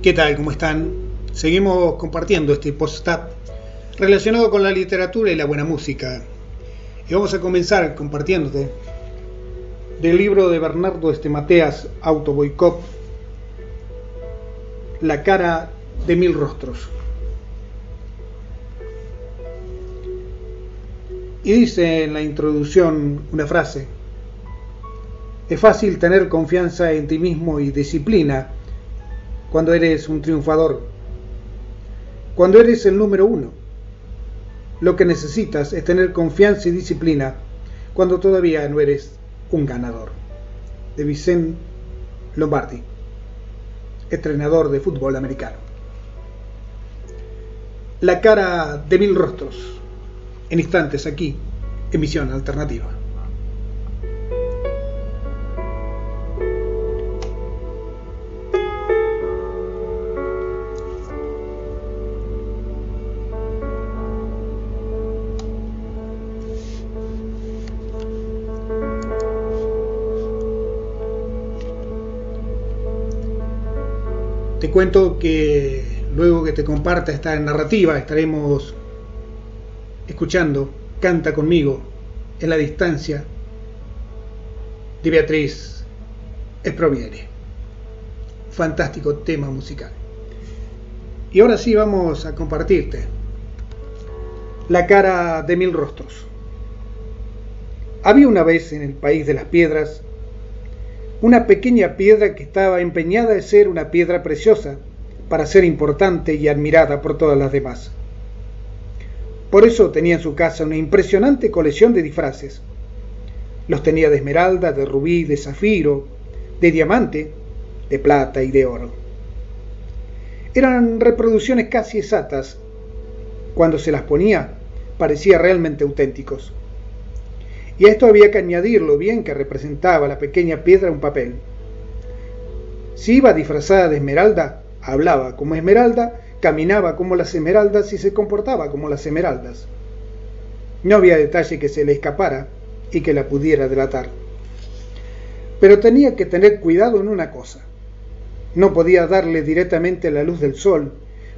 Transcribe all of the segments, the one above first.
¿Qué tal? ¿Cómo están? Seguimos compartiendo este post-up relacionado con la literatura y la buena música. Y vamos a comenzar compartiéndote del libro de Bernardo Estemateas, Auto Boicot, La cara de mil rostros. Y dice en la introducción una frase, es fácil tener confianza en ti mismo y disciplina cuando eres un triunfador, cuando eres el número uno. Lo que necesitas es tener confianza y disciplina cuando todavía no eres un ganador. De Vicente Lombardi, entrenador de fútbol americano. La cara de mil rostros, en instantes aquí, emisión alternativa. Te cuento que luego que te comparta esta narrativa estaremos escuchando Canta conmigo en la distancia de Beatriz Esproviere. Fantástico tema musical. Y ahora sí vamos a compartirte la cara de mil rostros. Había una vez en el país de las piedras una pequeña piedra que estaba empeñada en ser una piedra preciosa para ser importante y admirada por todas las demás. Por eso tenía en su casa una impresionante colección de disfraces. Los tenía de esmeralda, de rubí, de zafiro, de diamante, de plata y de oro. Eran reproducciones casi exactas. Cuando se las ponía, parecía realmente auténticos y esto había que añadir lo bien que representaba la pequeña piedra un papel. Si iba disfrazada de esmeralda, hablaba como esmeralda, caminaba como las esmeraldas y se comportaba como las esmeraldas. No había detalle que se le escapara y que la pudiera delatar. Pero tenía que tener cuidado en una cosa. No podía darle directamente la luz del sol,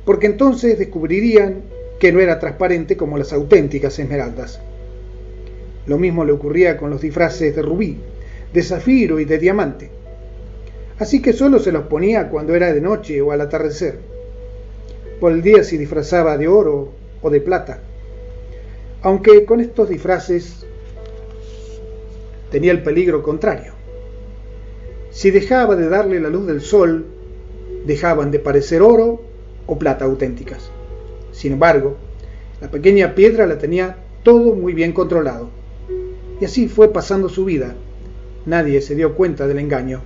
porque entonces descubrirían que no era transparente como las auténticas esmeraldas. Lo mismo le ocurría con los disfraces de rubí, de zafiro y de diamante. Así que solo se los ponía cuando era de noche o al atardecer. Por el día se disfrazaba de oro o de plata. Aunque con estos disfraces tenía el peligro contrario. Si dejaba de darle la luz del sol, dejaban de parecer oro o plata auténticas. Sin embargo, la pequeña piedra la tenía todo muy bien controlado. Y así fue pasando su vida. Nadie se dio cuenta del engaño.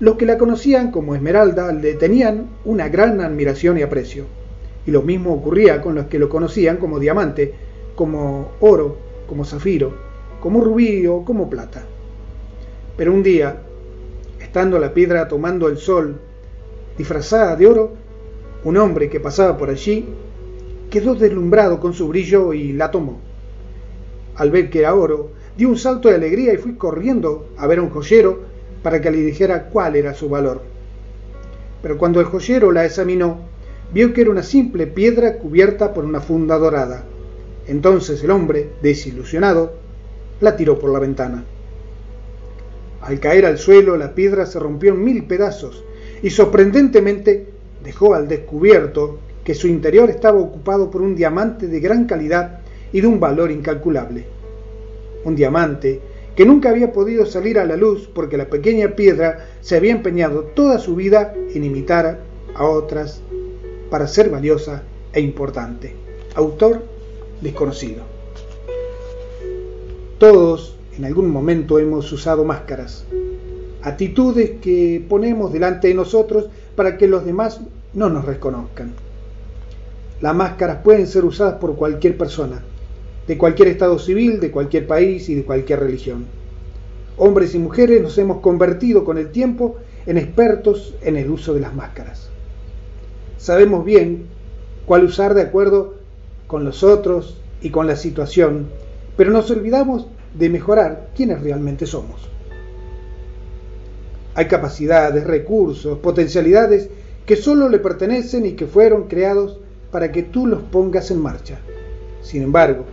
Los que la conocían como Esmeralda le tenían una gran admiración y aprecio. Y lo mismo ocurría con los que lo conocían como diamante, como oro, como zafiro, como rubí o como plata. Pero un día, estando la piedra tomando el sol, disfrazada de oro, un hombre que pasaba por allí quedó deslumbrado con su brillo y la tomó al ver que era oro, dio un salto de alegría y fui corriendo a ver a un joyero para que le dijera cuál era su valor. Pero cuando el joyero la examinó, vio que era una simple piedra cubierta por una funda dorada. Entonces el hombre, desilusionado, la tiró por la ventana. Al caer al suelo, la piedra se rompió en mil pedazos y sorprendentemente dejó al descubierto que su interior estaba ocupado por un diamante de gran calidad y de un valor incalculable. Un diamante que nunca había podido salir a la luz porque la pequeña piedra se había empeñado toda su vida en imitar a otras para ser valiosa e importante. Autor desconocido. Todos en algún momento hemos usado máscaras, actitudes que ponemos delante de nosotros para que los demás no nos reconozcan. Las máscaras pueden ser usadas por cualquier persona, de cualquier estado civil, de cualquier país y de cualquier religión. Hombres y mujeres nos hemos convertido con el tiempo en expertos en el uso de las máscaras. Sabemos bien cuál usar de acuerdo con los otros y con la situación, pero nos olvidamos de mejorar quienes realmente somos. Hay capacidades, recursos, potencialidades que solo le pertenecen y que fueron creados para que tú los pongas en marcha. Sin embargo,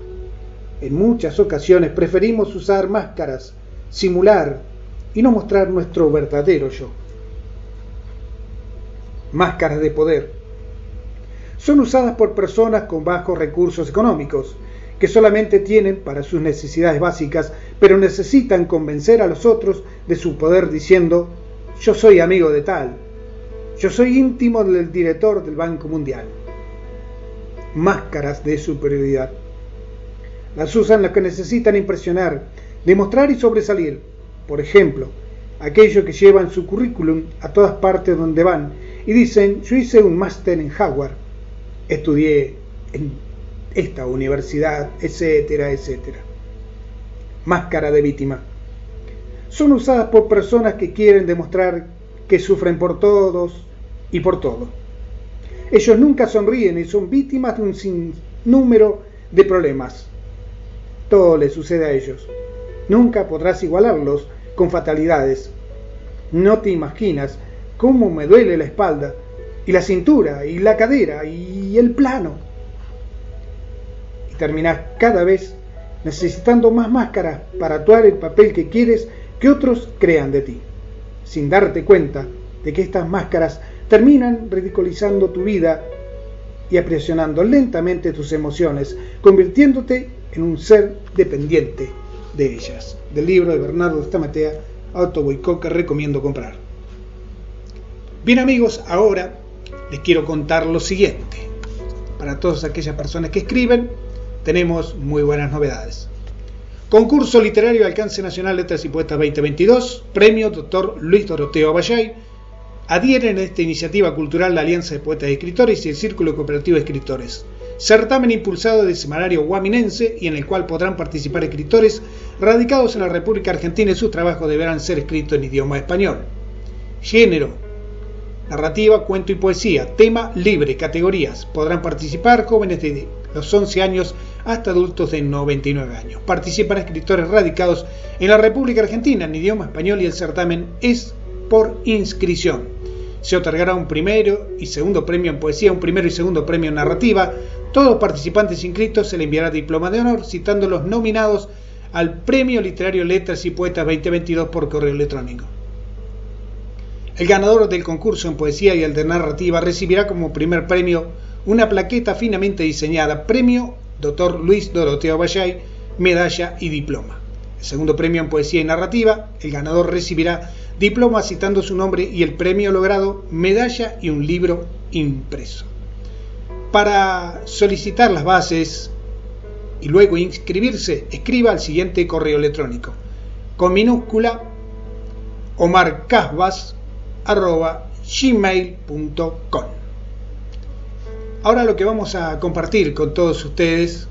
en muchas ocasiones preferimos usar máscaras, simular y no mostrar nuestro verdadero yo. Máscaras de poder. Son usadas por personas con bajos recursos económicos, que solamente tienen para sus necesidades básicas, pero necesitan convencer a los otros de su poder diciendo, yo soy amigo de tal, yo soy íntimo del director del Banco Mundial. Máscaras de superioridad. Las usan los que necesitan impresionar, demostrar y sobresalir. Por ejemplo, aquellos que llevan su currículum a todas partes donde van y dicen, yo hice un máster en Howard, estudié en esta universidad, etcétera, etcétera. Máscara de víctima. Son usadas por personas que quieren demostrar que sufren por todos y por todo. Ellos nunca sonríen y son víctimas de un sinnúmero de problemas todo le sucede a ellos. Nunca podrás igualarlos con fatalidades. No te imaginas cómo me duele la espalda, y la cintura, y la cadera, y el plano. Y terminás cada vez necesitando más máscaras para actuar el papel que quieres que otros crean de ti, sin darte cuenta de que estas máscaras terminan ridiculizando tu vida y apresionando lentamente tus emociones, convirtiéndote en un ser dependiente de ellas. Del libro de Bernardo Stamatea, Auto que recomiendo comprar. Bien amigos, ahora les quiero contar lo siguiente. Para todas aquellas personas que escriben, tenemos muy buenas novedades. Concurso Literario Alcance Nacional Letras y Poetas 2022, Premio Dr. Luis Doroteo Abayay. Adhieren a esta iniciativa cultural la Alianza de Poetas y Escritores y el Círculo Cooperativo de Escritores certamen impulsado del semanario Guaminense y en el cual podrán participar escritores radicados en la República Argentina y sus trabajos deberán ser escritos en idioma español. Género, narrativa, cuento y poesía, tema libre, categorías. Podrán participar jóvenes de los 11 años hasta adultos de 99 años. Participan escritores radicados en la República Argentina en idioma español y el certamen es por inscripción. Se otorgará un primero y segundo premio en poesía, un primero y segundo premio en narrativa, todos los participantes inscritos se le enviará diploma de honor citando los nominados al Premio Literario Letras y Poetas 2022 por correo electrónico. El ganador del concurso en poesía y el de narrativa recibirá como primer premio una plaqueta finamente diseñada, premio Dr. Luis Doroteo Bayay, medalla y diploma. El segundo premio en poesía y narrativa, el ganador recibirá diploma citando su nombre y el premio logrado, medalla y un libro impreso. Para solicitar las bases y luego inscribirse, escriba al siguiente correo electrónico con minúscula omarcasbas.gmail.com Ahora lo que vamos a compartir con todos ustedes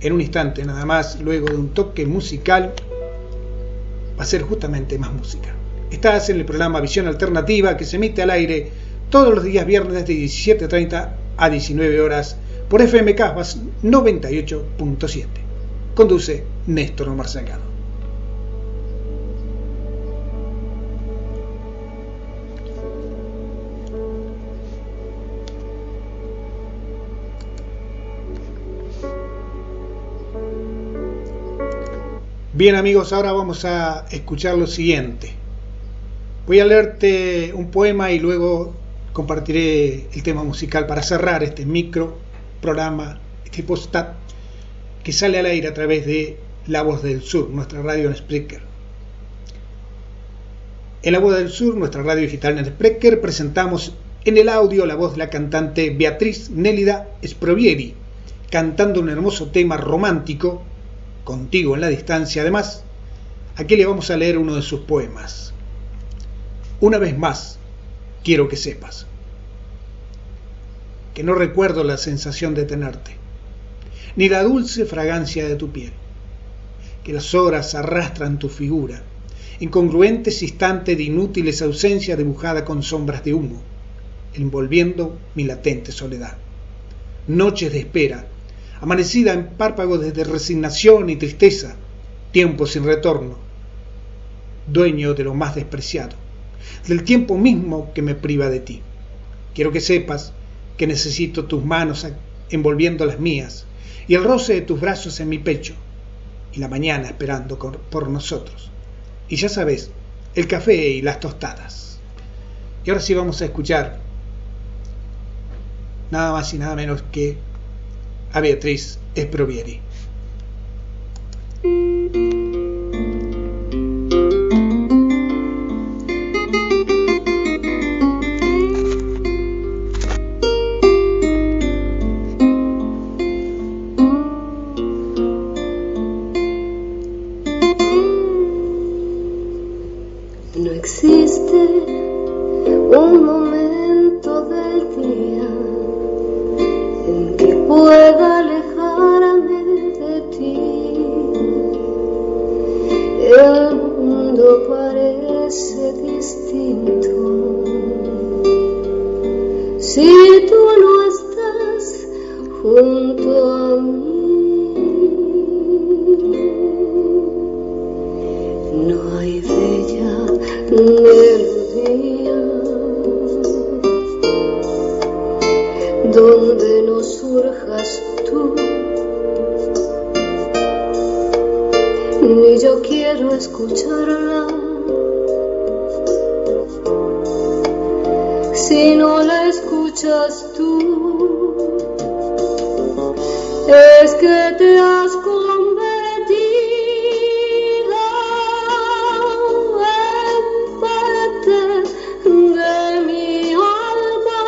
en un instante nada más, luego de un toque musical, va a ser justamente más música. Estás en el programa Visión Alternativa que se emite al aire todos los días viernes de 17.30 a 19 horas por FM Casbas 98.7. Conduce Néstor Omar Salgado. Bien amigos, ahora vamos a escuchar lo siguiente. Voy a leerte un poema y luego compartiré el tema musical para cerrar este micro programa, este postat que sale al aire a través de La Voz del Sur, nuestra radio en Spreaker. En La Voz del Sur, nuestra radio digital en Spreaker, presentamos en el audio la voz de la cantante Beatriz Nélida Sprovieri, cantando un hermoso tema romántico, Contigo en la distancia. Además, aquí le vamos a leer uno de sus poemas. Una vez más, quiero que sepas que no recuerdo la sensación de tenerte, ni la dulce fragancia de tu piel, que las horas arrastran tu figura, incongruentes instantes de inútiles ausencias dibujada con sombras de humo, envolviendo mi latente soledad. Noches de espera, amanecida en párpagos de resignación y tristeza, tiempo sin retorno, dueño de lo más despreciado del tiempo mismo que me priva de ti. Quiero que sepas que necesito tus manos envolviendo las mías y el roce de tus brazos en mi pecho y la mañana esperando por nosotros. Y ya sabes, el café y las tostadas. Y ahora sí vamos a escuchar nada más y nada menos que a Beatriz Esprovieri. un momento del día en que pueda alejarme de ti. El mundo parece distinto. Si tú no estás junto a mí, no hay bella. que te has convertido en parte de mi alma,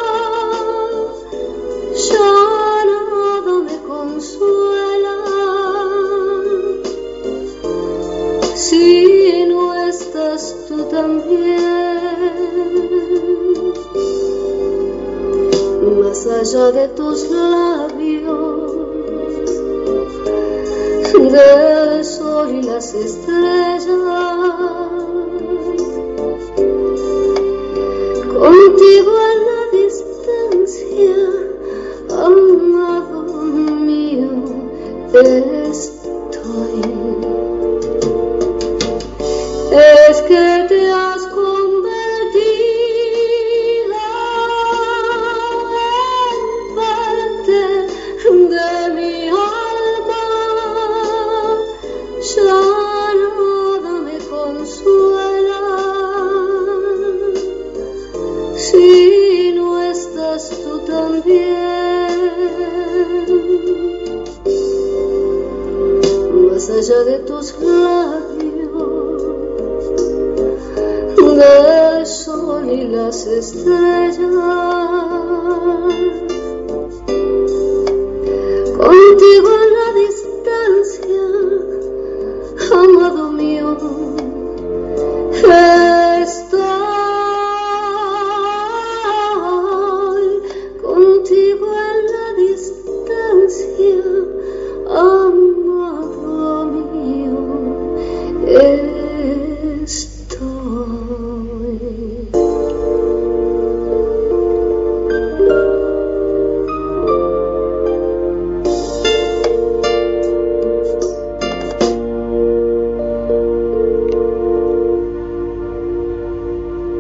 ya nada me consuela si no estás tú también. Más allá de tus labios entre el sol y las estrellas. Contigo a la distancia, amado mío, estoy. Es que más allá de tus labios, del sol y las estrellas. Contigo